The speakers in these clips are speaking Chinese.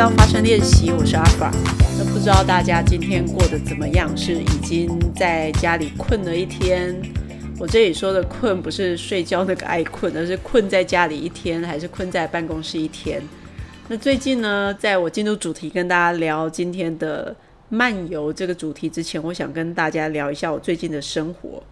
到发声练习，我是阿法。那不知道大家今天过得怎么样？是已经在家里困了一天？我这里说的困不是睡觉那个爱困，而是困在家里一天，还是困在办公室一天？那最近呢，在我进入主题跟大家聊今天的漫游这个主题之前，我想跟大家聊一下我最近的生活。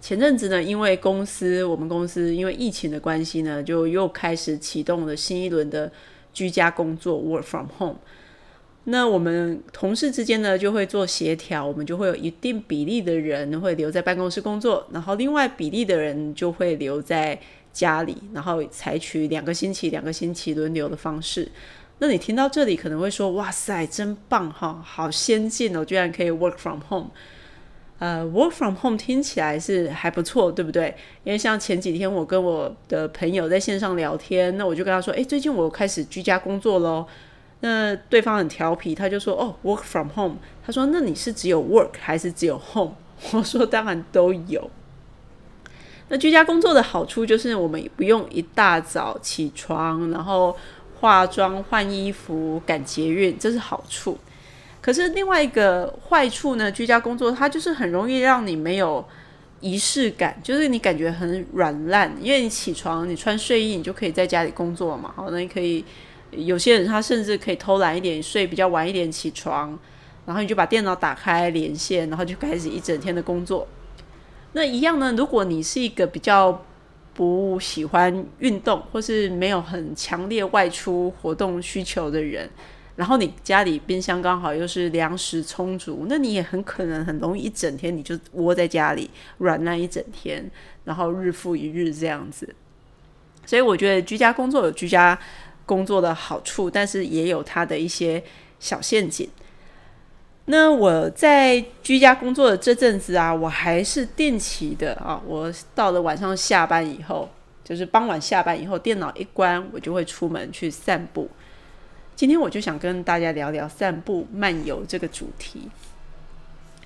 前阵子呢，因为公司我们公司因为疫情的关系呢，就又开始启动了新一轮的居家工作 （work from home）。那我们同事之间呢，就会做协调，我们就会有一定比例的人会留在办公室工作，然后另外比例的人就会留在家里，然后采取两个星期、两个星期轮流的方式。那你听到这里可能会说：“哇塞，真棒哈，好先进哦，居然可以 work from home。”呃，work from home 听起来是还不错，对不对？因为像前几天我跟我的朋友在线上聊天，那我就跟他说：“诶，最近我开始居家工作喽。”那对方很调皮，他就说：“哦，work from home。”他说：“那你是只有 work 还是只有 home？” 我说：“当然都有。”那居家工作的好处就是我们不用一大早起床，然后化妆、换衣服、赶捷运，这是好处。可是另外一个坏处呢，居家工作它就是很容易让你没有仪式感，就是你感觉很软烂，因为你起床，你穿睡衣，你就可以在家里工作嘛。好，那你可以有些人他甚至可以偷懒一点，睡比较晚一点起床，然后你就把电脑打开连线，然后就开始一整天的工作。那一样呢，如果你是一个比较不喜欢运动，或是没有很强烈外出活动需求的人。然后你家里冰箱刚好又是粮食充足，那你也很可能很容易一整天你就窝在家里软烂一整天，然后日复一日这样子。所以我觉得居家工作有居家工作的好处，但是也有它的一些小陷阱。那我在居家工作的这阵子啊，我还是定期的啊，我到了晚上下班以后，就是傍晚下班以后，电脑一关，我就会出门去散步。今天我就想跟大家聊聊散步漫游这个主题。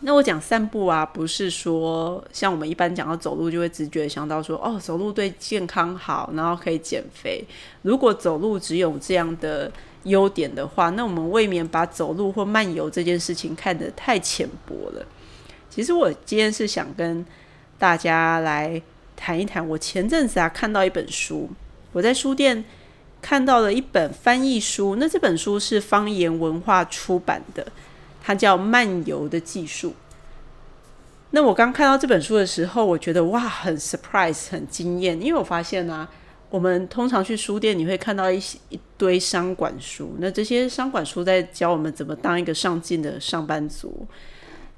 那我讲散步啊，不是说像我们一般讲到走路就会直觉想到说，哦，走路对健康好，然后可以减肥。如果走路只有这样的优点的话，那我们未免把走路或漫游这件事情看得太浅薄了。其实我今天是想跟大家来谈一谈，我前阵子啊看到一本书，我在书店。看到了一本翻译书，那这本书是方言文化出版的，它叫《漫游的技术》。那我刚看到这本书的时候，我觉得哇，很 surprise，很惊艳，因为我发现呢，我们通常去书店，你会看到一些一堆商管书，那这些商管书在教我们怎么当一个上进的上班族，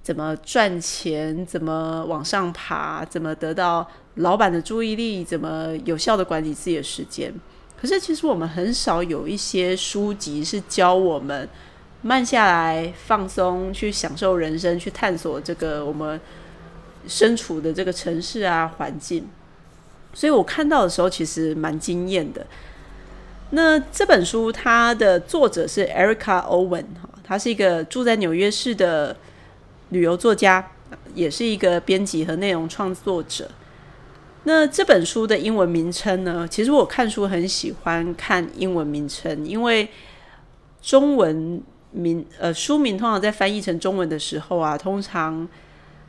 怎么赚钱，怎么往上爬，怎么得到老板的注意力，怎么有效的管理自己的时间。可是，其实我们很少有一些书籍是教我们慢下来、放松、去享受人生、去探索这个我们身处的这个城市啊环境。所以我看到的时候，其实蛮惊艳的。那这本书它的作者是 Erica Owen 哈，他是一个住在纽约市的旅游作家，也是一个编辑和内容创作者。那这本书的英文名称呢？其实我看书很喜欢看英文名称，因为中文名呃书名通常在翻译成中文的时候啊，通常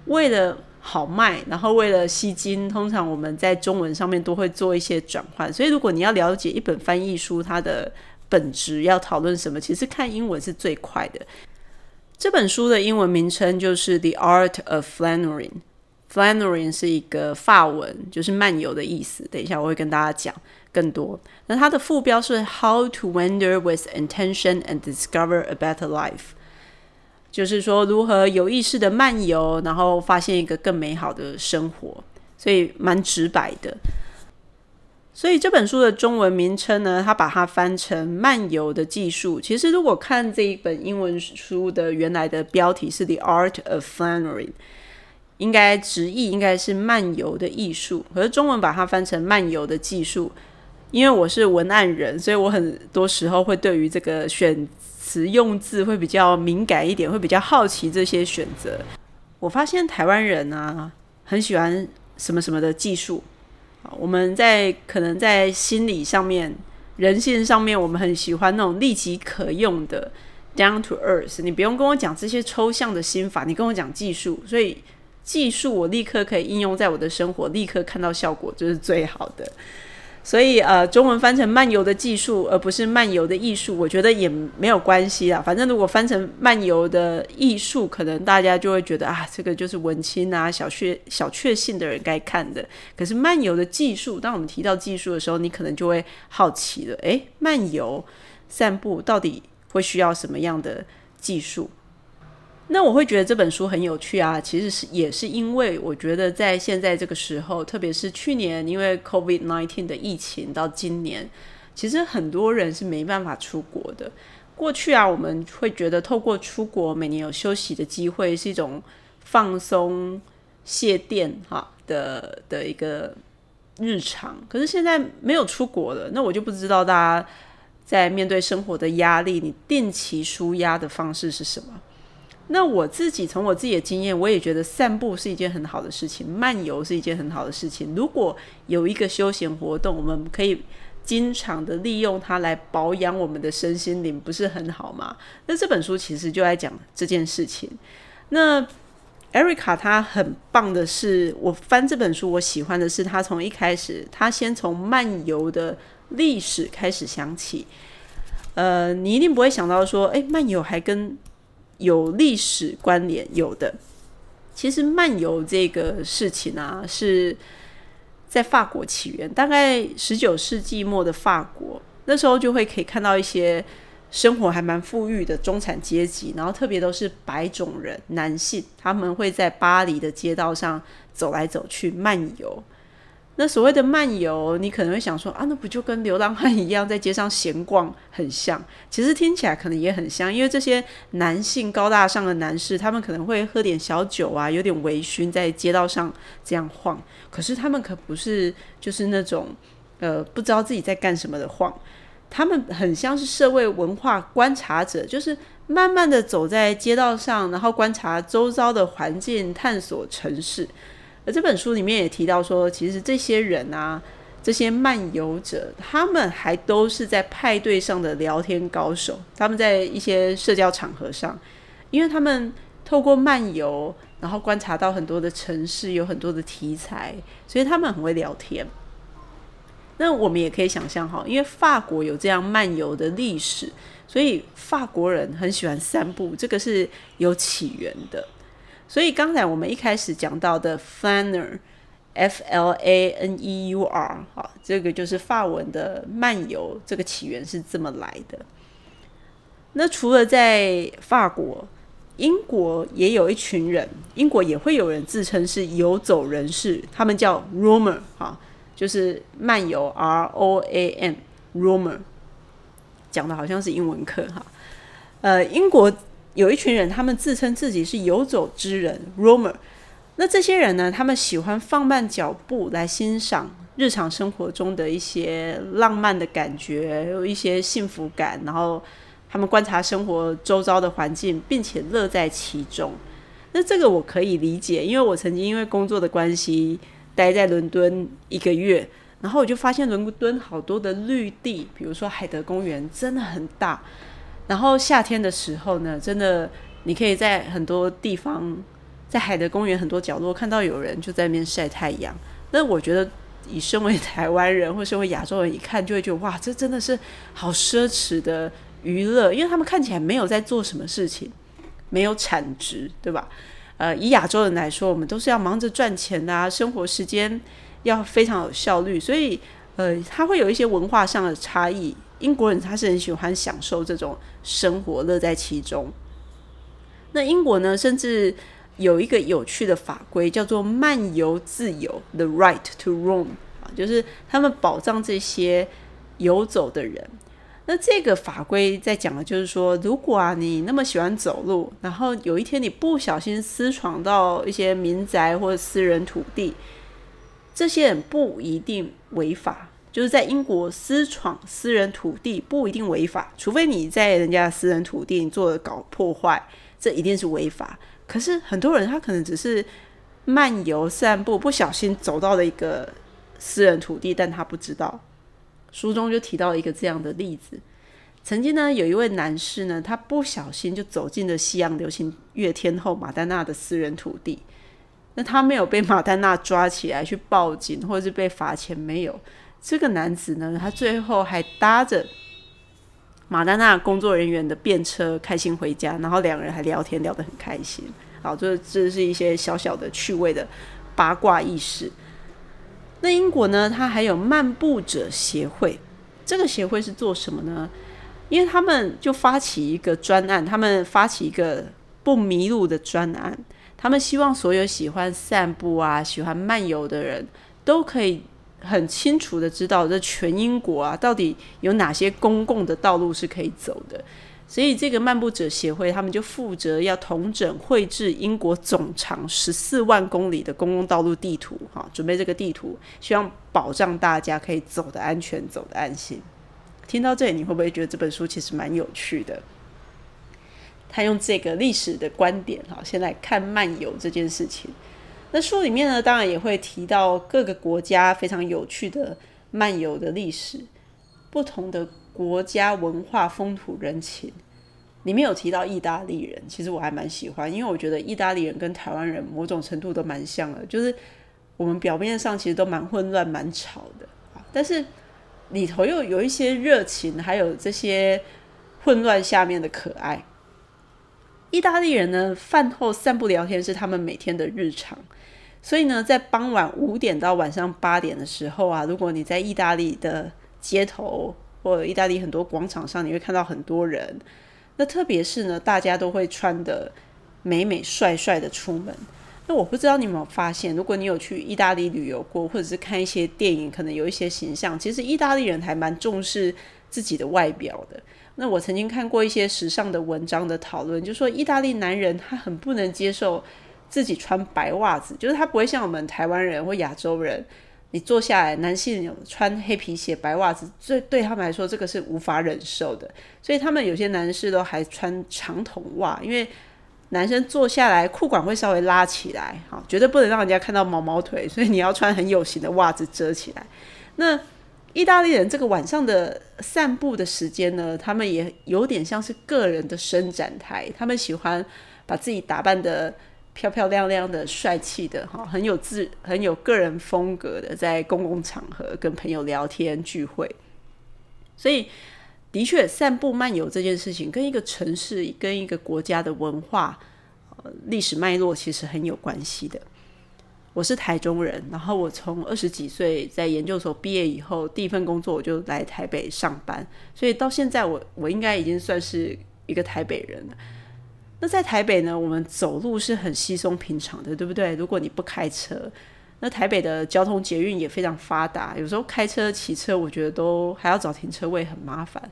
为了好卖，然后为了吸金，通常我们在中文上面都会做一些转换。所以如果你要了解一本翻译书它的本质要讨论什么，其实看英文是最快的。这本书的英文名称就是《The Art of Flannery》。Flannery 是一个法文，就是漫游的意思。等一下我会跟大家讲更多。那它的副标是 How to Wander with Intention and Discover a Better Life，就是说如何有意识的漫游，然后发现一个更美好的生活。所以蛮直白的。所以这本书的中文名称呢，它把它翻成漫游的技术。其实如果看这一本英文书的原来的标题是 The Art of Flannery。应该直译应该是漫游的艺术，可是中文把它翻成漫游的技术。因为我是文案人，所以我很多时候会对于这个选词用字会比较敏感一点，会比较好奇这些选择。我发现台湾人啊，很喜欢什么什么的技术。我们在可能在心理上面人性上面，我们很喜欢那种立即可用的 down to earth。你不用跟我讲这些抽象的心法，你跟我讲技术，所以技术我立刻可以应用在我的生活，立刻看到效果，就是最好的。所以，呃，中文翻成漫游的技术，而不是漫游的艺术，我觉得也没有关系啦。反正如果翻成漫游的艺术，可能大家就会觉得啊，这个就是文青啊、小确小确幸的人该看的。可是漫游的技术，当我们提到技术的时候，你可能就会好奇了，诶，漫游散步到底会需要什么样的技术？那我会觉得这本书很有趣啊，其实是也是因为我觉得在现在这个时候，特别是去年因为 COVID nineteen 的疫情到今年，其实很多人是没办法出国的。过去啊，我们会觉得透过出国，每年有休息的机会，是一种放松卸电哈的的一个日常。可是现在没有出国了，那我就不知道大家在面对生活的压力，你定期舒压的方式是什么？那我自己从我自己的经验，我也觉得散步是一件很好的事情，漫游是一件很好的事情。如果有一个休闲活动，我们可以经常的利用它来保养我们的身心灵，不是很好吗？那这本书其实就在讲这件事情。那 Erica 她很棒的是，我翻这本书，我喜欢的是她从一开始，她先从漫游的历史开始想起。呃，你一定不会想到说，哎，漫游还跟有历史关联，有的。其实漫游这个事情啊，是在法国起源，大概十九世纪末的法国，那时候就会可以看到一些生活还蛮富裕的中产阶级，然后特别都是白种人男性，他们会在巴黎的街道上走来走去漫游。那所谓的漫游，你可能会想说啊，那不就跟流浪汉一样，在街上闲逛很像？其实听起来可能也很像，因为这些男性高大上的男士，他们可能会喝点小酒啊，有点微醺，在街道上这样晃。可是他们可不是就是那种呃不知道自己在干什么的晃，他们很像是社会文化观察者，就是慢慢的走在街道上，然后观察周遭的环境，探索城市。而这本书里面也提到说，其实这些人啊，这些漫游者，他们还都是在派对上的聊天高手。他们在一些社交场合上，因为他们透过漫游，然后观察到很多的城市，有很多的题材，所以他们很会聊天。那我们也可以想象哈，因为法国有这样漫游的历史，所以法国人很喜欢散步，这个是有起源的。所以刚才我们一开始讲到的 flanner，f l a n e u r，好，这个就是法文的漫游，这个起源是这么来的。那除了在法国，英国也有一群人，英国也会有人自称是游走人士，他们叫 roamer，哈，就是漫游 r o a m，roamer，讲的好像是英文课哈，呃，英国。有一群人，他们自称自己是游走之人 （roamer）。那这些人呢？他们喜欢放慢脚步来欣赏日常生活中的一些浪漫的感觉，有一些幸福感。然后他们观察生活周遭的环境，并且乐在其中。那这个我可以理解，因为我曾经因为工作的关系待在伦敦一个月，然后我就发现伦敦好多的绿地，比如说海德公园，真的很大。然后夏天的时候呢，真的你可以在很多地方，在海德公园很多角落看到有人就在那边晒太阳。那我觉得，以身为台湾人或身为亚洲人一看就会觉得哇，这真的是好奢侈的娱乐，因为他们看起来没有在做什么事情，没有产值，对吧？呃，以亚洲人来说，我们都是要忙着赚钱啊，生活时间要非常有效率，所以呃，他会有一些文化上的差异。英国人他是很喜欢享受这种生活，乐在其中。那英国呢，甚至有一个有趣的法规，叫做漫游自由 （The Right to Roam） 啊，就是他们保障这些游走的人。那这个法规在讲的就是说，如果啊你那么喜欢走路，然后有一天你不小心私闯到一些民宅或私人土地，这些人不一定违法。就是在英国私闯私人土地不一定违法，除非你在人家私人土地做搞破坏，这一定是违法。可是很多人他可能只是漫游散步，不小心走到了一个私人土地，但他不知道。书中就提到一个这样的例子：曾经呢，有一位男士呢，他不小心就走进了西洋流行乐天后马丹娜的私人土地。那他没有被马丹娜抓起来去报警，或者是被罚钱，没有。这个男子呢，他最后还搭着马丹娜工作人员的便车开心回家，然后两人还聊天聊得很开心。好，这这是一些小小的趣味的八卦意识。那英国呢，它还有漫步者协会，这个协会是做什么呢？因为他们就发起一个专案，他们发起一个不迷路的专案。他们希望所有喜欢散步啊、喜欢漫游的人都可以很清楚的知道，这全英国啊，到底有哪些公共的道路是可以走的。所以，这个漫步者协会他们就负责要统整绘制英国总长十四万公里的公共道路地图，哈，准备这个地图，希望保障大家可以走得安全、走得安心。听到这里，你会不会觉得这本书其实蛮有趣的？他用这个历史的观点，哈，先来看漫游这件事情。那书里面呢，当然也会提到各个国家非常有趣的漫游的历史，不同的国家文化风土人情。里面有提到意大利人，其实我还蛮喜欢，因为我觉得意大利人跟台湾人某种程度都蛮像的，就是我们表面上其实都蛮混乱、蛮吵的，但是里头又有一些热情，还有这些混乱下面的可爱。意大利人呢，饭后散步聊天是他们每天的日常。所以呢，在傍晚五点到晚上八点的时候啊，如果你在意大利的街头或意大利很多广场上，你会看到很多人。那特别是呢，大家都会穿的美美帅帅的出门。那我不知道你有没有发现，如果你有去意大利旅游过，或者是看一些电影，可能有一些形象，其实意大利人还蛮重视自己的外表的。那我曾经看过一些时尚的文章的讨论，就说意大利男人他很不能接受自己穿白袜子，就是他不会像我们台湾人或亚洲人，你坐下来男性穿黑皮鞋、白袜子，这对他们来说这个是无法忍受的，所以他们有些男士都还穿长筒袜，因为男生坐下来裤管会稍微拉起来，好，绝对不能让人家看到毛毛腿，所以你要穿很有型的袜子遮起来。那意大利人这个晚上的散步的时间呢，他们也有点像是个人的伸展台。他们喜欢把自己打扮的漂漂亮亮的、帅气的，哈，很有自、很有个人风格的，在公共场合跟朋友聊天聚会。所以，的确，散步漫游这件事情跟一个城市、跟一个国家的文化、历史脉络其实很有关系的。我是台中人，然后我从二十几岁在研究所毕业以后，第一份工作我就来台北上班，所以到现在我我应该已经算是一个台北人了。那在台北呢，我们走路是很稀松平常的，对不对？如果你不开车，那台北的交通捷运也非常发达，有时候开车、骑车，我觉得都还要找停车位，很麻烦。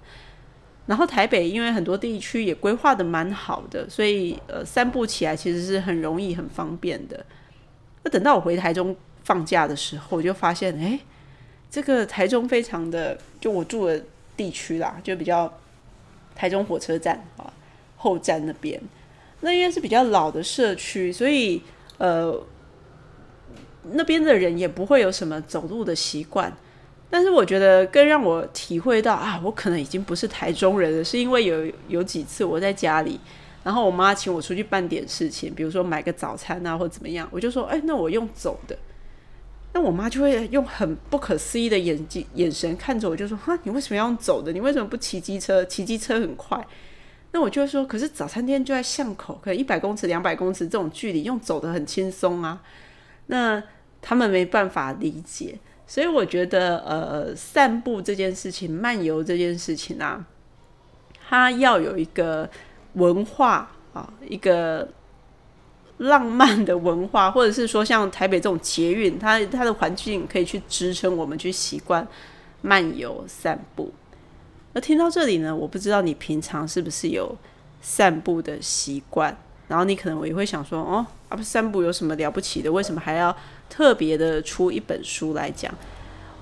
然后台北因为很多地区也规划的蛮好的，所以呃，散步起来其实是很容易、很方便的。那等到我回台中放假的时候，我就发现，哎，这个台中非常的，就我住的地区啦，就比较台中火车站啊后站那边，那因为是比较老的社区，所以呃那边的人也不会有什么走路的习惯。但是我觉得更让我体会到啊，我可能已经不是台中人了，是因为有有几次我在家里。然后我妈请我出去办点事情，比如说买个早餐啊，或怎么样，我就说，哎，那我用走的。那我妈就会用很不可思议的眼睛眼神看着我，就说，哈，你为什么要走的？你为什么不骑机车？骑机车很快。那我就会说，可是早餐店就在巷口，可能一百公尺、两百公尺这种距离，用走的很轻松啊。那他们没办法理解，所以我觉得，呃，散步这件事情、漫游这件事情啊，它要有一个。文化啊，一个浪漫的文化，或者是说像台北这种捷运，它它的环境可以去支撑我们去习惯漫游散步。那听到这里呢，我不知道你平常是不是有散步的习惯，然后你可能我也会想说，哦，啊不，散步有什么了不起的？为什么还要特别的出一本书来讲？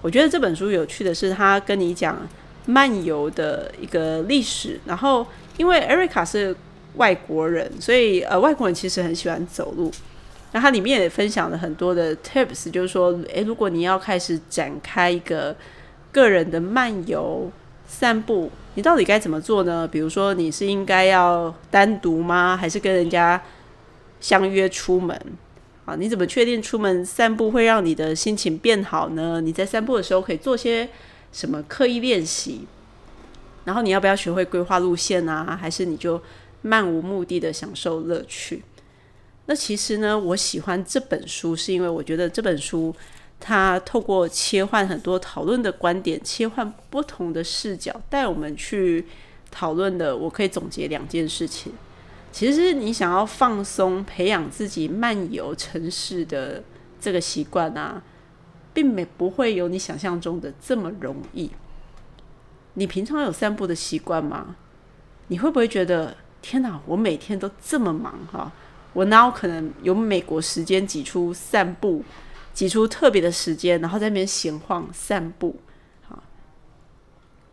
我觉得这本书有趣的是，它跟你讲漫游的一个历史，然后。因为 Erica 是外国人，所以呃，外国人其实很喜欢走路。那它里面也分享了很多的 tips，就是说，诶，如果你要开始展开一个个人的漫游、散步，你到底该怎么做呢？比如说，你是应该要单独吗？还是跟人家相约出门？啊，你怎么确定出门散步会让你的心情变好呢？你在散步的时候可以做些什么刻意练习？然后你要不要学会规划路线啊？还是你就漫无目的的享受乐趣？那其实呢，我喜欢这本书，是因为我觉得这本书他透过切换很多讨论的观点，切换不同的视角，带我们去讨论的。我可以总结两件事情。其实你想要放松，培养自己漫游城市的这个习惯啊，并没不会有你想象中的这么容易。你平常有散步的习惯吗？你会不会觉得天哪，我每天都这么忙哈？我哪有可能有美国时间挤出散步，挤出特别的时间，然后在那边闲晃散步？好，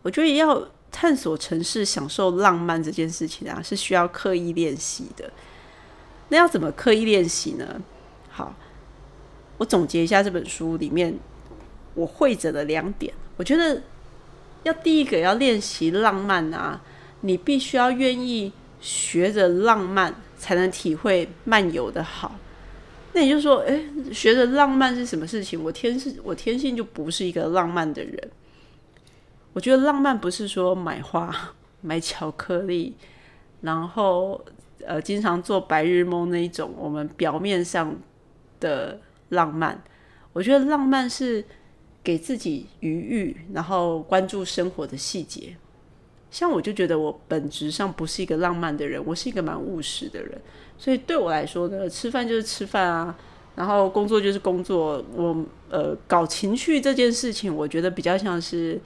我觉得要探索城市、享受浪漫这件事情啊，是需要刻意练习的。那要怎么刻意练习呢？好，我总结一下这本书里面我会着的两点。我觉得要第一个要练习浪漫啊，你必须要愿意学着浪漫。才能体会漫游的好。那也就是说，诶，学着浪漫是什么事情？我天是，我天性就不是一个浪漫的人。我觉得浪漫不是说买花、买巧克力，然后呃，经常做白日梦那一种。我们表面上的浪漫，我觉得浪漫是给自己余裕，然后关注生活的细节。像我就觉得我本质上不是一个浪漫的人，我是一个蛮务实的人，所以对我来说呢，吃饭就是吃饭啊，然后工作就是工作。我呃搞情趣这件事情，我觉得比较像是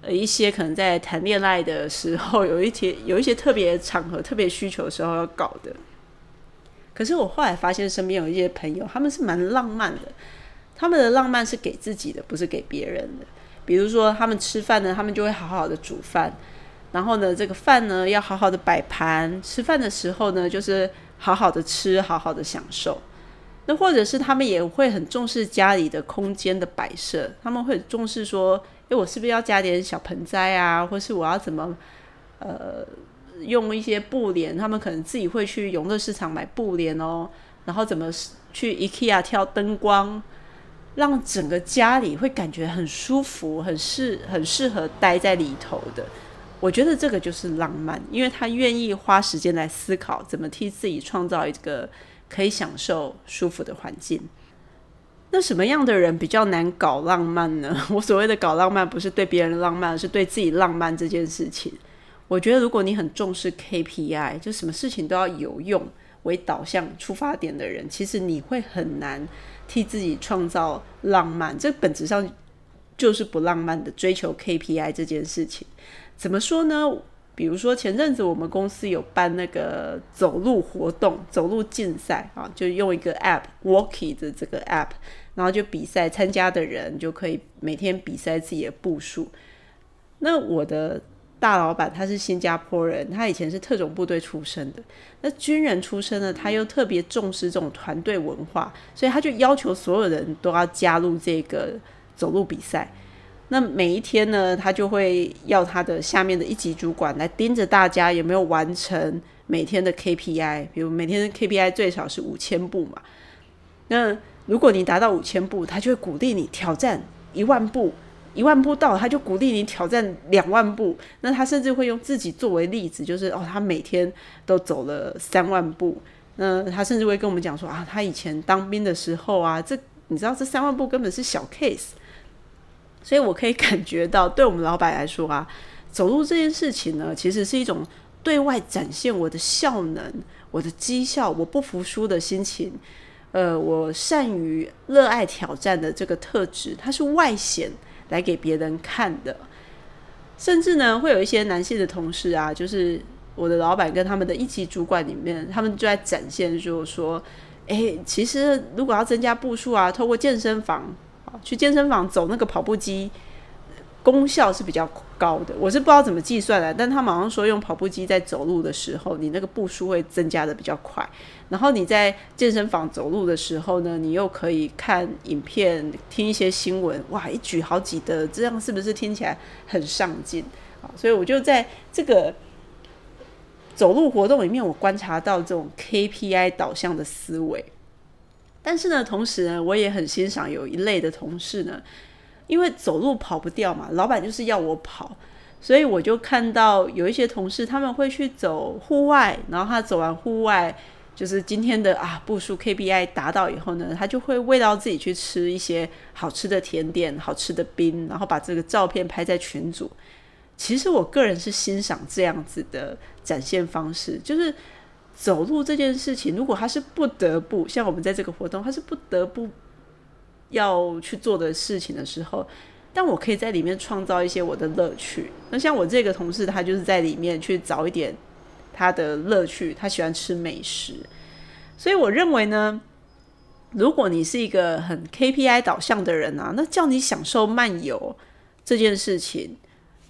呃一些可能在谈恋爱的时候，有一些有一些特别场合、特别需求的时候要搞的。可是我后来发现，身边有一些朋友，他们是蛮浪漫的，他们的浪漫是给自己的，不是给别人的。比如说他们吃饭呢，他们就会好好的煮饭。然后呢，这个饭呢要好好的摆盘，吃饭的时候呢，就是好好的吃，好好的享受。那或者是他们也会很重视家里的空间的摆设，他们会重视说，诶，我是不是要加点小盆栽啊，或是我要怎么呃用一些布帘？他们可能自己会去永乐市场买布帘哦，然后怎么去 IKEA 挑灯光，让整个家里会感觉很舒服，很适很适合待在里头的。我觉得这个就是浪漫，因为他愿意花时间来思考怎么替自己创造一个可以享受舒服的环境。那什么样的人比较难搞浪漫呢？我所谓的搞浪漫，不是对别人浪漫，而是对自己浪漫这件事情。我觉得如果你很重视 KPI，就什么事情都要有用为导向出发点的人，其实你会很难替自己创造浪漫。这本质上就是不浪漫的追求 KPI 这件事情。怎么说呢？比如说前阵子我们公司有办那个走路活动、走路竞赛啊，就用一个 App Walkie 的这个 App，然后就比赛，参加的人就可以每天比赛自己的步数。那我的大老板他是新加坡人，他以前是特种部队出身的，那军人出身呢，他又特别重视这种团队文化，所以他就要求所有人都要加入这个走路比赛。那每一天呢，他就会要他的下面的一级主管来盯着大家有没有完成每天的 KPI，比如每天的 KPI 最少是五千步嘛。那如果你达到五千步，他就会鼓励你挑战一万步，一万步到，他就鼓励你挑战两万步。那他甚至会用自己作为例子，就是哦，他每天都走了三万步。那他甚至会跟我们讲说啊，他以前当兵的时候啊，这你知道这三万步根本是小 case。所以我可以感觉到，对我们老板来说啊，走路这件事情呢，其实是一种对外展现我的效能、我的绩效、我不服输的心情，呃，我善于热爱挑战的这个特质，它是外显来给别人看的。甚至呢，会有一些男性的同事啊，就是我的老板跟他们的一级主管里面，他们就在展现，就是说，诶，其实如果要增加步数啊，透过健身房。去健身房走那个跑步机，功效是比较高的。我是不知道怎么计算的，但他马上说用跑步机在走路的时候，你那个步数会增加的比较快。然后你在健身房走路的时候呢，你又可以看影片、听一些新闻，哇，一举好几的，这样是不是听起来很上进啊？所以我就在这个走路活动里面，我观察到这种 KPI 导向的思维。但是呢，同时呢，我也很欣赏有一类的同事呢，因为走路跑不掉嘛，老板就是要我跑，所以我就看到有一些同事他们会去走户外，然后他走完户外。就是今天的啊步数 KPI 达到以后呢，他就会喂到自己去吃一些好吃的甜点、好吃的冰，然后把这个照片拍在群组。其实我个人是欣赏这样子的展现方式，就是走路这件事情，如果他是不得不像我们在这个活动，他是不得不要去做的事情的时候，但我可以在里面创造一些我的乐趣。那像我这个同事，他就是在里面去找一点。他的乐趣，他喜欢吃美食，所以我认为呢，如果你是一个很 KPI 导向的人啊，那叫你享受漫游这件事情，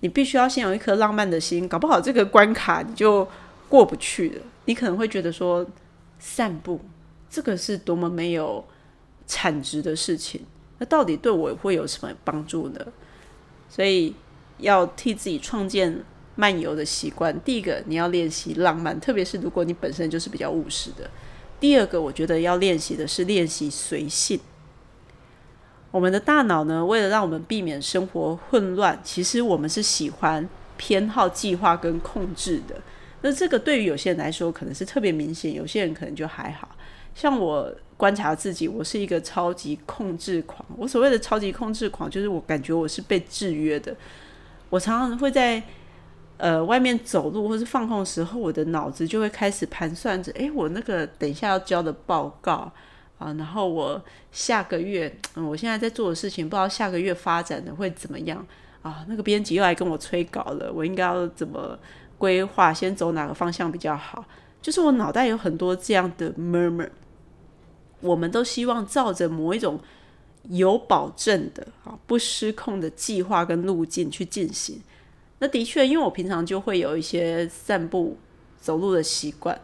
你必须要先有一颗浪漫的心，搞不好这个关卡你就过不去了。你可能会觉得说，散步这个是多么没有产值的事情，那到底对我会有什么帮助呢？所以要替自己创建。漫游的习惯，第一个你要练习浪漫，特别是如果你本身就是比较务实的。第二个，我觉得要练习的是练习随性。我们的大脑呢，为了让我们避免生活混乱，其实我们是喜欢偏好计划跟控制的。那这个对于有些人来说可能是特别明显，有些人可能就还好。像我观察自己，我是一个超级控制狂。我所谓的超级控制狂，就是我感觉我是被制约的。我常常会在。呃，外面走路或是放空的时候，我的脑子就会开始盘算着：哎，我那个等一下要交的报告啊，然后我下个月，嗯，我现在在做的事情，不知道下个月发展的会怎么样啊？那个编辑又来跟我催稿了，我应该要怎么规划？先走哪个方向比较好？就是我脑袋有很多这样的 murmur。我们都希望照着某一种有保证的啊，不失控的计划跟路径去进行。那的确，因为我平常就会有一些散步、走路的习惯，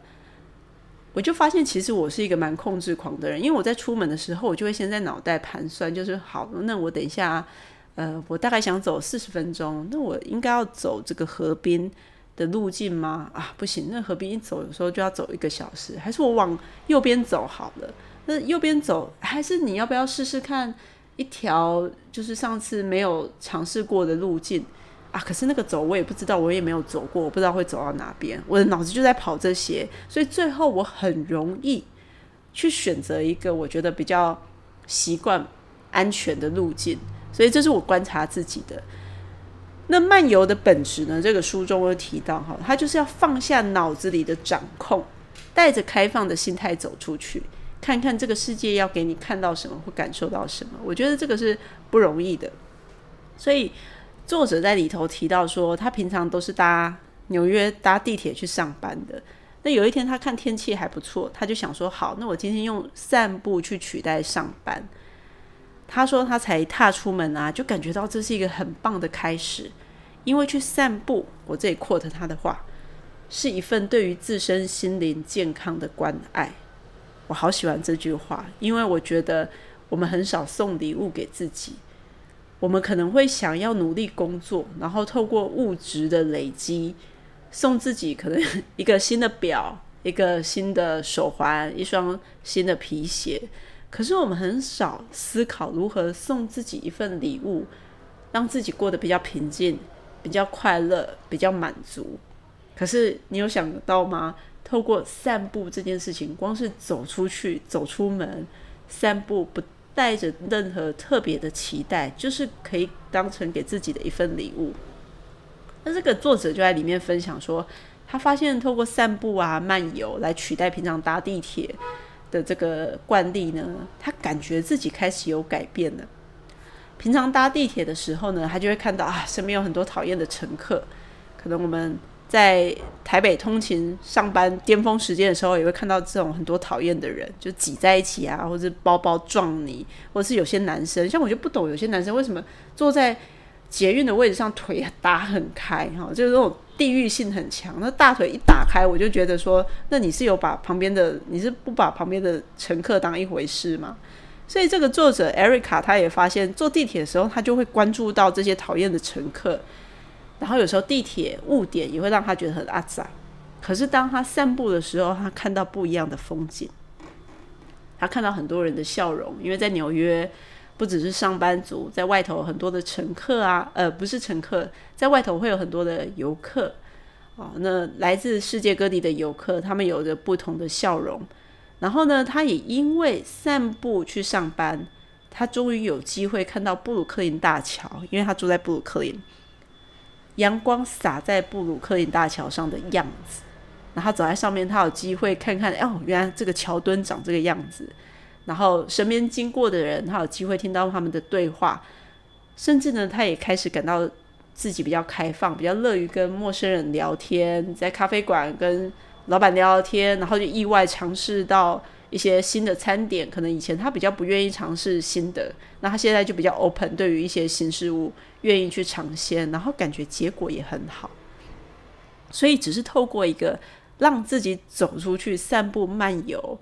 我就发现其实我是一个蛮控制狂的人。因为我在出门的时候，我就会先在脑袋盘算，就是好，那我等一下，呃，我大概想走四十分钟，那我应该要走这个河边的路径吗？啊，不行，那河边一走，有时候就要走一个小时，还是我往右边走好了？那右边走，还是你要不要试试看一条就是上次没有尝试过的路径？啊！可是那个走我也不知道，我也没有走过，我不知道会走到哪边。我的脑子就在跑这些，所以最后我很容易去选择一个我觉得比较习惯、安全的路径。所以这是我观察自己的。那漫游的本质呢？这个书中有提到哈，它就是要放下脑子里的掌控，带着开放的心态走出去，看看这个世界要给你看到什么，或感受到什么。我觉得这个是不容易的，所以。作者在里头提到说，他平常都是搭纽约搭地铁去上班的。那有一天他看天气还不错，他就想说：好，那我今天用散步去取代上班。他说他才踏出门啊，就感觉到这是一个很棒的开始，因为去散步，我这里 quote 他的话，是一份对于自身心灵健康的关爱。我好喜欢这句话，因为我觉得我们很少送礼物给自己。我们可能会想要努力工作，然后透过物质的累积，送自己可能一个新的表、一个新的手环、一双新的皮鞋。可是我们很少思考如何送自己一份礼物，让自己过得比较平静、比较快乐、比较满足。可是你有想到吗？透过散步这件事情，光是走出去、走出门散步不。带着任何特别的期待，就是可以当成给自己的一份礼物。那这个作者就在里面分享说，他发现透过散步啊、漫游来取代平常搭地铁的这个惯例呢，他感觉自己开始有改变了。平常搭地铁的时候呢，他就会看到啊，身边有很多讨厌的乘客，可能我们。在台北通勤上班巅峰时间的时候，也会看到这种很多讨厌的人，就挤在一起啊，或者包包撞你，或者是有些男生，像我就不懂，有些男生为什么坐在捷运的位置上腿打很开哈，就是那种地域性很强。那大腿一打开，我就觉得说，那你是有把旁边的，你是不把旁边的乘客当一回事吗？所以这个作者 Erica 他也发现，坐地铁的时候，他就会关注到这些讨厌的乘客，然后有时候地铁误点也会让他觉得很阿杂。可是当他散步的时候，他看到不一样的风景，他看到很多人的笑容，因为在纽约。不只是上班族，在外头很多的乘客啊，呃，不是乘客，在外头会有很多的游客啊。那来自世界各地的游客，他们有着不同的笑容。然后呢，他也因为散步去上班，他终于有机会看到布鲁克林大桥，因为他住在布鲁克林，阳光洒在布鲁克林大桥上的样子。然后走在上面，他有机会看看，哦，原来这个桥墩长这个样子。然后身边经过的人，他有机会听到他们的对话，甚至呢，他也开始感到自己比较开放，比较乐于跟陌生人聊天，在咖啡馆跟 老板聊聊天，然后就意外尝试到一些新的餐点。可能以前他比较不愿意尝试新的，那他现在就比较 open，对于一些新事物愿意去尝鲜，然后感觉结果也很好。所以只是透过一个让自己走出去散步漫游。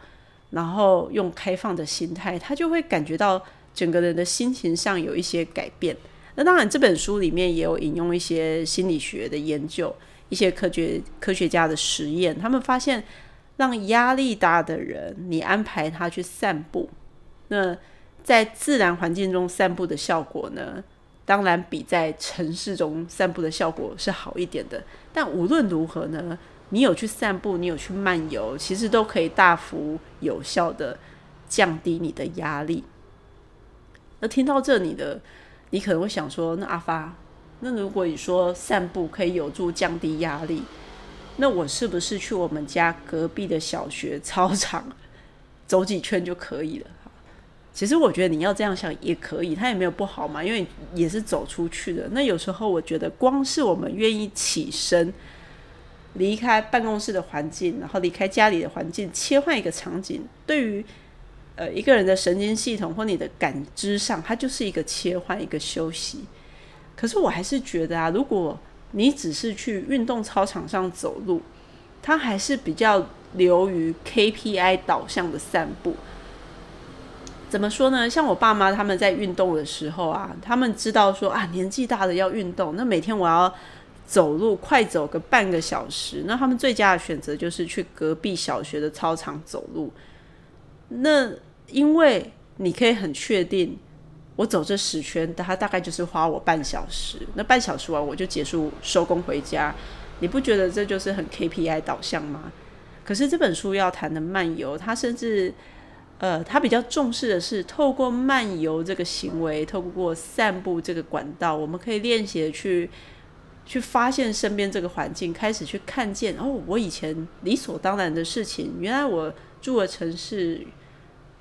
然后用开放的心态，他就会感觉到整个人的心情上有一些改变。那当然，这本书里面也有引用一些心理学的研究，一些科学科学家的实验。他们发现，让压力大的人，你安排他去散步，那在自然环境中散步的效果呢，当然比在城市中散步的效果是好一点的。但无论如何呢？你有去散步，你有去漫游，其实都可以大幅有效的降低你的压力。那听到这里的，你可能会想说：那阿发，那如果你说散步可以有助降低压力，那我是不是去我们家隔壁的小学操场 走几圈就可以了？其实我觉得你要这样想也可以，它也没有不好嘛，因为也是走出去的。那有时候我觉得，光是我们愿意起身。离开办公室的环境，然后离开家里的环境，切换一个场景，对于呃一个人的神经系统或你的感知上，它就是一个切换，一个休息。可是我还是觉得啊，如果你只是去运动操场上走路，它还是比较流于 KPI 导向的散步。怎么说呢？像我爸妈他们在运动的时候啊，他们知道说啊，年纪大了要运动，那每天我要。走路快走个半个小时，那他们最佳的选择就是去隔壁小学的操场走路。那因为你可以很确定，我走这十圈，它大概就是花我半小时。那半小时完我就结束收工回家。你不觉得这就是很 KPI 导向吗？可是这本书要谈的漫游，它甚至呃，它比较重视的是透过漫游这个行为，透过散步这个管道，我们可以练习去。去发现身边这个环境，开始去看见哦，我以前理所当然的事情，原来我住的城市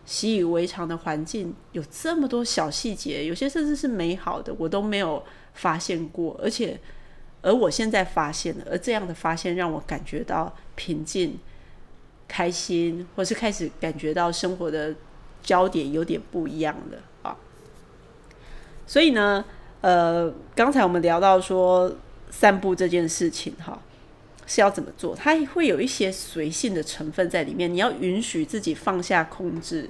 习以为常的环境有这么多小细节，有些甚至是美好的，我都没有发现过。而且，而我现在发现了，而这样的发现让我感觉到平静、开心，或是开始感觉到生活的焦点有点不一样了啊。所以呢，呃，刚才我们聊到说。散步这件事情，哈，是要怎么做？它会有一些随性的成分在里面。你要允许自己放下控制，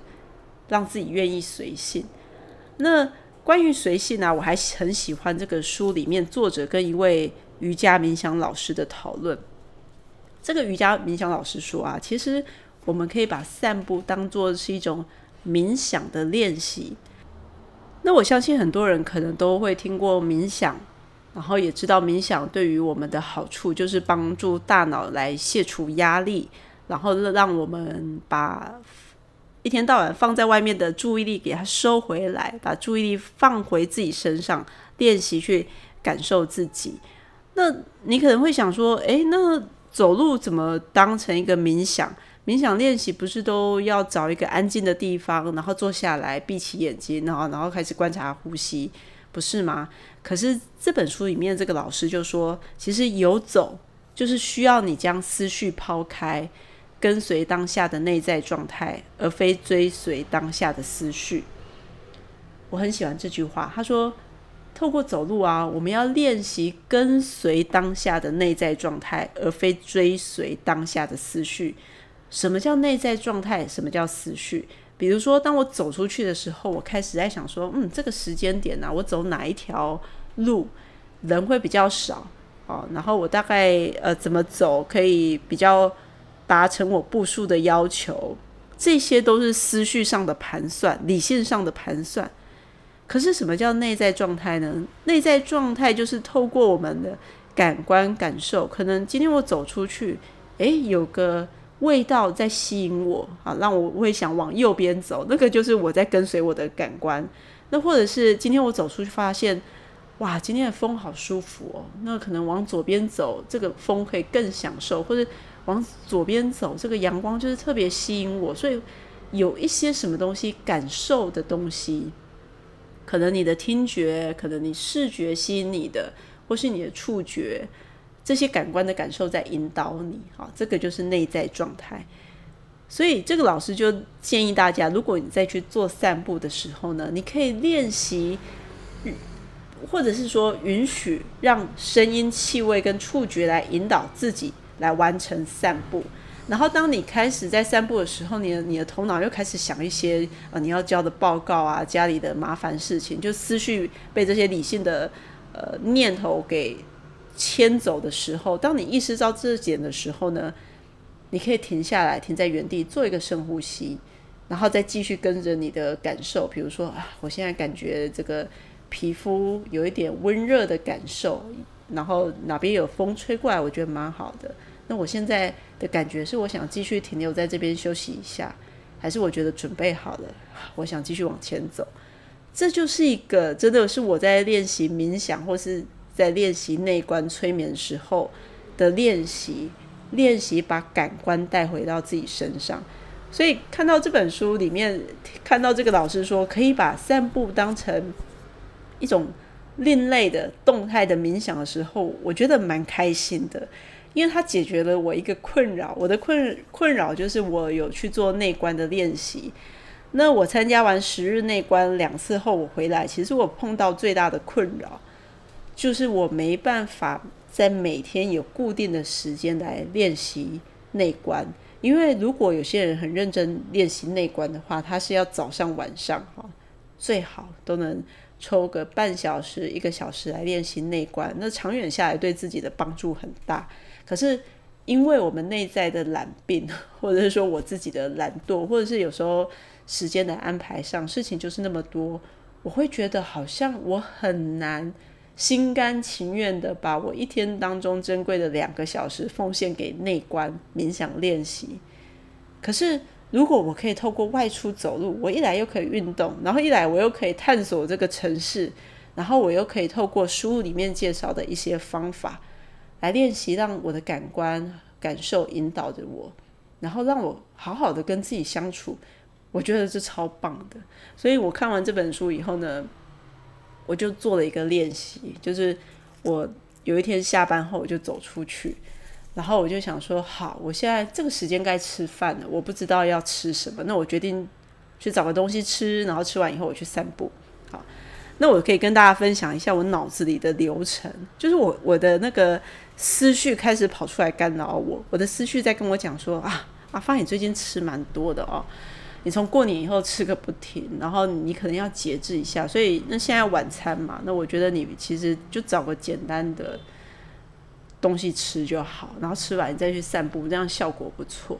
让自己愿意随性。那关于随性呢？我还很喜欢这个书里面作者跟一位瑜伽冥想老师的讨论。这个瑜伽冥想老师说啊，其实我们可以把散步当做是一种冥想的练习。那我相信很多人可能都会听过冥想。然后也知道冥想对于我们的好处，就是帮助大脑来卸除压力，然后让我们把一天到晚放在外面的注意力给它收回来，把注意力放回自己身上，练习去感受自己。那你可能会想说，诶，那走路怎么当成一个冥想？冥想练习不是都要找一个安静的地方，然后坐下来，闭起眼睛，然后然后开始观察呼吸，不是吗？可是这本书里面这个老师就说，其实游走就是需要你将思绪抛开，跟随当下的内在状态，而非追随当下的思绪。我很喜欢这句话。他说：“透过走路啊，我们要练习跟随当下的内在状态，而非追随当下的思绪。什么叫内在状态？什么叫思绪？比如说，当我走出去的时候，我开始在想说，嗯，这个时间点呢，我走哪一条路人会比较少哦，然后我大概呃怎么走可以比较达成我步数的要求，这些都是思绪上的盘算，理性上的盘算。可是什么叫内在状态呢？内在状态就是透过我们的感官感受，可能今天我走出去，诶，有个。味道在吸引我啊，让我会想往右边走。那个就是我在跟随我的感官。那或者是今天我走出去发现，哇，今天的风好舒服哦。那可能往左边走，这个风可以更享受；或者往左边走，这个阳光就是特别吸引我。所以有一些什么东西感受的东西，可能你的听觉，可能你视觉吸引你的，或是你的触觉。这些感官的感受在引导你，好，这个就是内在状态。所以这个老师就建议大家，如果你在去做散步的时候呢，你可以练习，或者是说允许让声音、气味跟触觉来引导自己来完成散步。然后当你开始在散步的时候，你的你的头脑又开始想一些呃你要交的报告啊，家里的麻烦事情，就思绪被这些理性的呃念头给。牵走的时候，当你意识到这点的时候呢，你可以停下来，停在原地做一个深呼吸，然后再继续跟着你的感受。比如说啊，我现在感觉这个皮肤有一点温热的感受，然后哪边有风吹过来，我觉得蛮好的。那我现在的感觉是，我想继续停留在这边休息一下，还是我觉得准备好了，我想继续往前走。这就是一个真的是我在练习冥想，或是。在练习内观催眠时候的练习，练习把感官带回到自己身上。所以看到这本书里面，看到这个老师说可以把散步当成一种另类的动态的冥想的时候，我觉得蛮开心的，因为它解决了我一个困扰。我的困困扰就是我有去做内观的练习。那我参加完十日内观两次后，我回来，其实我碰到最大的困扰。就是我没办法在每天有固定的时间来练习内观，因为如果有些人很认真练习内观的话，他是要早上晚上哈，最好都能抽个半小时、一个小时来练习内观，那长远下来对自己的帮助很大。可是因为我们内在的懒病，或者是说我自己的懒惰，或者是有时候时间的安排上事情就是那么多，我会觉得好像我很难。心甘情愿的把我一天当中珍贵的两个小时奉献给内观冥想练习。可是，如果我可以透过外出走路，我一来又可以运动，然后一来我又可以探索这个城市，然后我又可以透过书里面介绍的一些方法来练习，让我的感官感受引导着我，然后让我好好的跟自己相处。我觉得这超棒的。所以我看完这本书以后呢。我就做了一个练习，就是我有一天下班后我就走出去，然后我就想说，好，我现在这个时间该吃饭了，我不知道要吃什么，那我决定去找个东西吃，然后吃完以后我去散步。好，那我可以跟大家分享一下我脑子里的流程，就是我我的那个思绪开始跑出来干扰我，我的思绪在跟我讲说啊，阿发你最近吃蛮多的哦。你从过年以后吃个不停，然后你可能要节制一下，所以那现在晚餐嘛，那我觉得你其实就找个简单的东西吃就好，然后吃完再去散步，这样效果不错。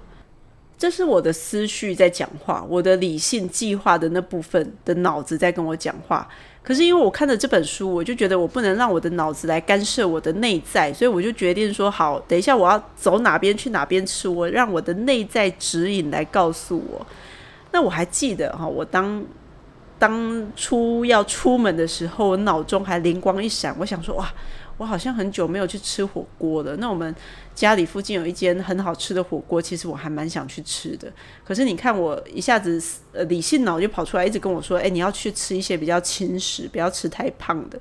这是我的思绪在讲话，我的理性计划的那部分的脑子在跟我讲话。可是因为我看了这本书，我就觉得我不能让我的脑子来干涉我的内在，所以我就决定说好，等一下我要走哪边去哪边吃，我让我的内在指引来告诉我。那我还记得哈，我当当初要出门的时候，我脑中还灵光一闪，我想说哇，我好像很久没有去吃火锅了。那我们家里附近有一间很好吃的火锅，其实我还蛮想去吃的。可是你看，我一下子呃理性脑就跑出来，一直跟我说，哎，你要去吃一些比较轻食，不要吃太胖的。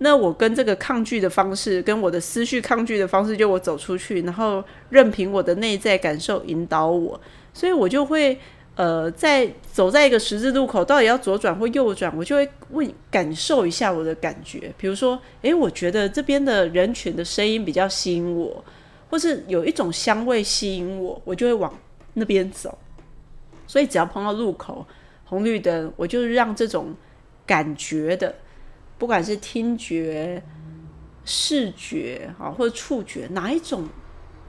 那我跟这个抗拒的方式，跟我的思绪抗拒的方式，就我走出去，然后任凭我的内在感受引导我，所以我就会。呃，在走在一个十字路口，到底要左转或右转，我就会问感受一下我的感觉。比如说，诶，我觉得这边的人群的声音比较吸引我，或是有一种香味吸引我，我就会往那边走。所以只要碰到路口红绿灯，我就让这种感觉的，不管是听觉、视觉啊，或者触觉，哪一种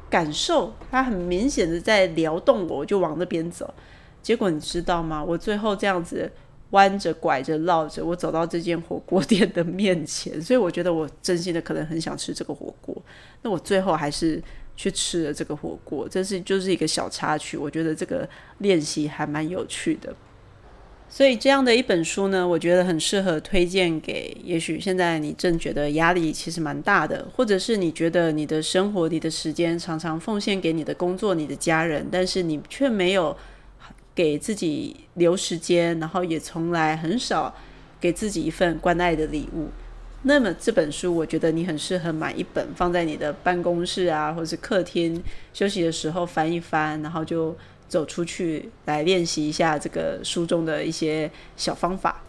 感受，它很明显的在撩动我，我就往那边走。结果你知道吗？我最后这样子弯着、拐着、绕着，我走到这间火锅店的面前。所以我觉得我真心的可能很想吃这个火锅。那我最后还是去吃了这个火锅。这是就是一个小插曲，我觉得这个练习还蛮有趣的。所以这样的一本书呢，我觉得很适合推荐给也许现在你正觉得压力其实蛮大的，或者是你觉得你的生活、你的时间常常奉献给你的工作、你的家人，但是你却没有。给自己留时间，然后也从来很少给自己一份关爱的礼物。那么这本书，我觉得你很适合买一本，放在你的办公室啊，或是客厅休息的时候翻一翻，然后就走出去来练习一下这个书中的一些小方法。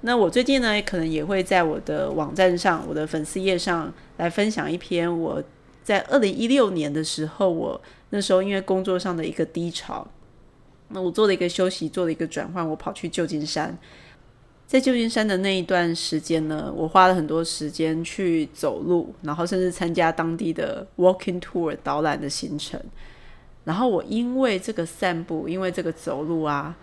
那我最近呢，可能也会在我的网站上、我的粉丝页上来分享一篇我在二零一六年的时候，我那时候因为工作上的一个低潮。那我做了一个休息，做了一个转换，我跑去旧金山。在旧金山的那一段时间呢，我花了很多时间去走路，然后甚至参加当地的 walking tour 导览的行程。然后我因为这个散步，因为这个走路啊，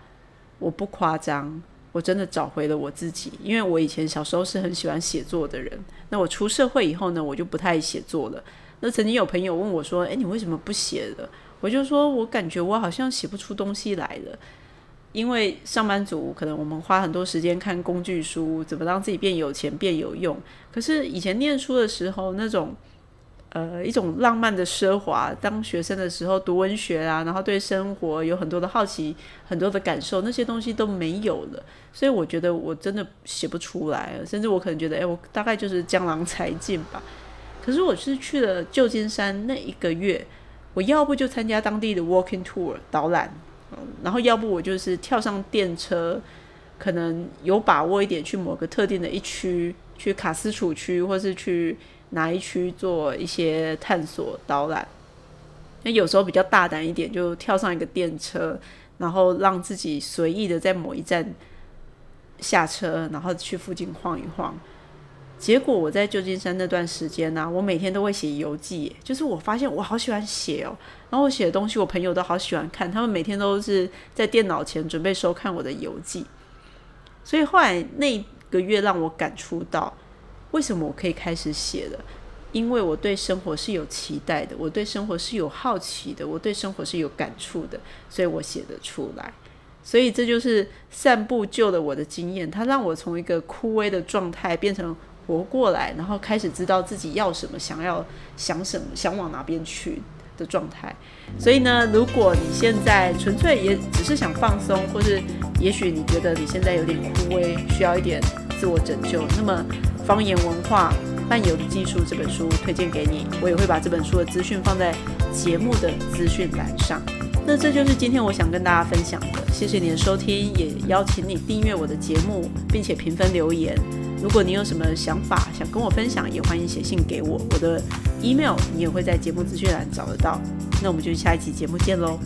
我不夸张，我真的找回了我自己。因为我以前小时候是很喜欢写作的人，那我出社会以后呢，我就不太写作了。那曾经有朋友问我说：“诶，你为什么不写了？”我就说，我感觉我好像写不出东西来了，因为上班族可能我们花很多时间看工具书，怎么让自己变有钱、变有用。可是以前念书的时候，那种呃一种浪漫的奢华，当学生的时候读文学啊，然后对生活有很多的好奇、很多的感受，那些东西都没有了。所以我觉得我真的写不出来，甚至我可能觉得，哎，我大概就是江郎才尽吧。可是我是去了旧金山那一个月。我要不就参加当地的 walking tour 导览，然后要不我就是跳上电车，可能有把握一点去某个特定的一区，去卡斯楚区，或是去哪一区做一些探索导览。那有时候比较大胆一点，就跳上一个电车，然后让自己随意的在某一站下车，然后去附近晃一晃。结果我在旧金山那段时间呢，我每天都会写游记，就是我发现我好喜欢写哦，然后我写的东西我朋友都好喜欢看，他们每天都是在电脑前准备收看我的游记。所以后来那个月让我感触到，为什么我可以开始写了，因为我对生活是有期待的，我对生活是有好奇的，我对生活是有感触的，所以我写得出来。所以这就是散步救了我的经验，它让我从一个枯萎的状态变成。活过来，然后开始知道自己要什么，想要想什么，想往哪边去的状态。所以呢，如果你现在纯粹也只是想放松，或是也许你觉得你现在有点枯萎，需要一点自我拯救，那么《方言文化漫游的技术》这本书推荐给你，我也会把这本书的资讯放在节目的资讯栏上。那这就是今天我想跟大家分享的，谢谢你的收听，也邀请你订阅我的节目，并且评分留言。如果你有什么想法想跟我分享，也欢迎写信给我。我的 email 你也会在节目资讯栏找得到。那我们就下一期节目见喽。